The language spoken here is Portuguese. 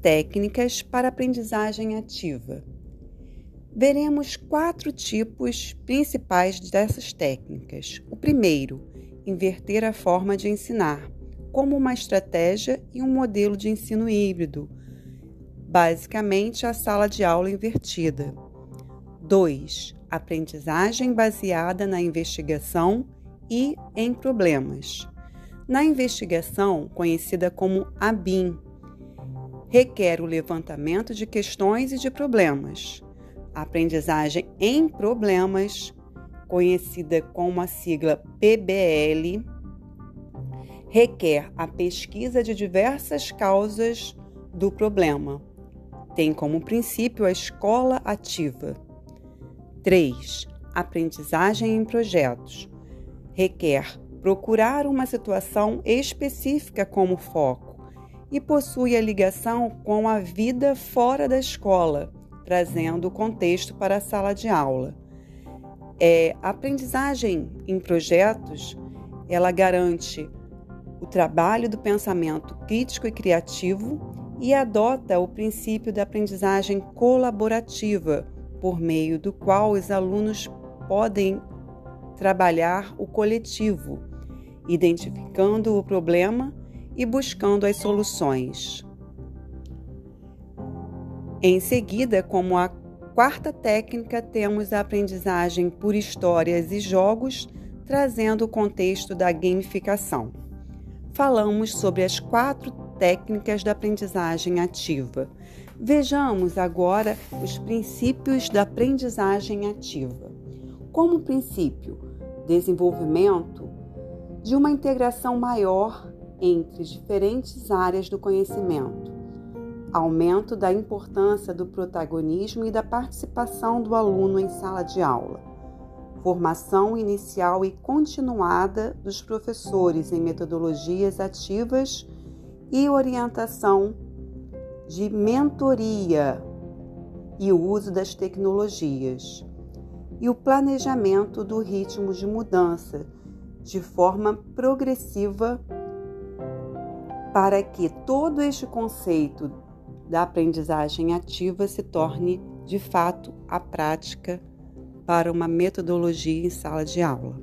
técnicas para aprendizagem ativa. Veremos quatro tipos principais dessas técnicas. O primeiro, inverter a forma de ensinar, como uma estratégia e um modelo de ensino híbrido, basicamente a sala de aula invertida. 2. Aprendizagem baseada na investigação e em problemas. Na investigação, conhecida como ABIM, requer o levantamento de questões e de problemas. A aprendizagem em problemas, conhecida como a sigla PBL, requer a pesquisa de diversas causas do problema. Tem como princípio a escola ativa. 3. Aprendizagem em projetos. Requer procurar uma situação específica como foco e possui a ligação com a vida fora da escola, trazendo o contexto para a sala de aula. É, a aprendizagem em projetos, ela garante o trabalho do pensamento crítico e criativo e adota o princípio da aprendizagem colaborativa, por meio do qual os alunos podem trabalhar o coletivo, identificando o problema e buscando as soluções. Em seguida, como a quarta técnica, temos a aprendizagem por histórias e jogos, trazendo o contexto da gamificação. Falamos sobre as quatro técnicas da aprendizagem ativa. Vejamos agora os princípios da aprendizagem ativa. Como princípio, desenvolvimento de uma integração maior entre diferentes áreas do conhecimento, aumento da importância do protagonismo e da participação do aluno em sala de aula, formação inicial e continuada dos professores em metodologias ativas e orientação de mentoria e o uso das tecnologias, e o planejamento do ritmo de mudança de forma progressiva para que todo este conceito da aprendizagem ativa se torne de fato a prática para uma metodologia em sala de aula.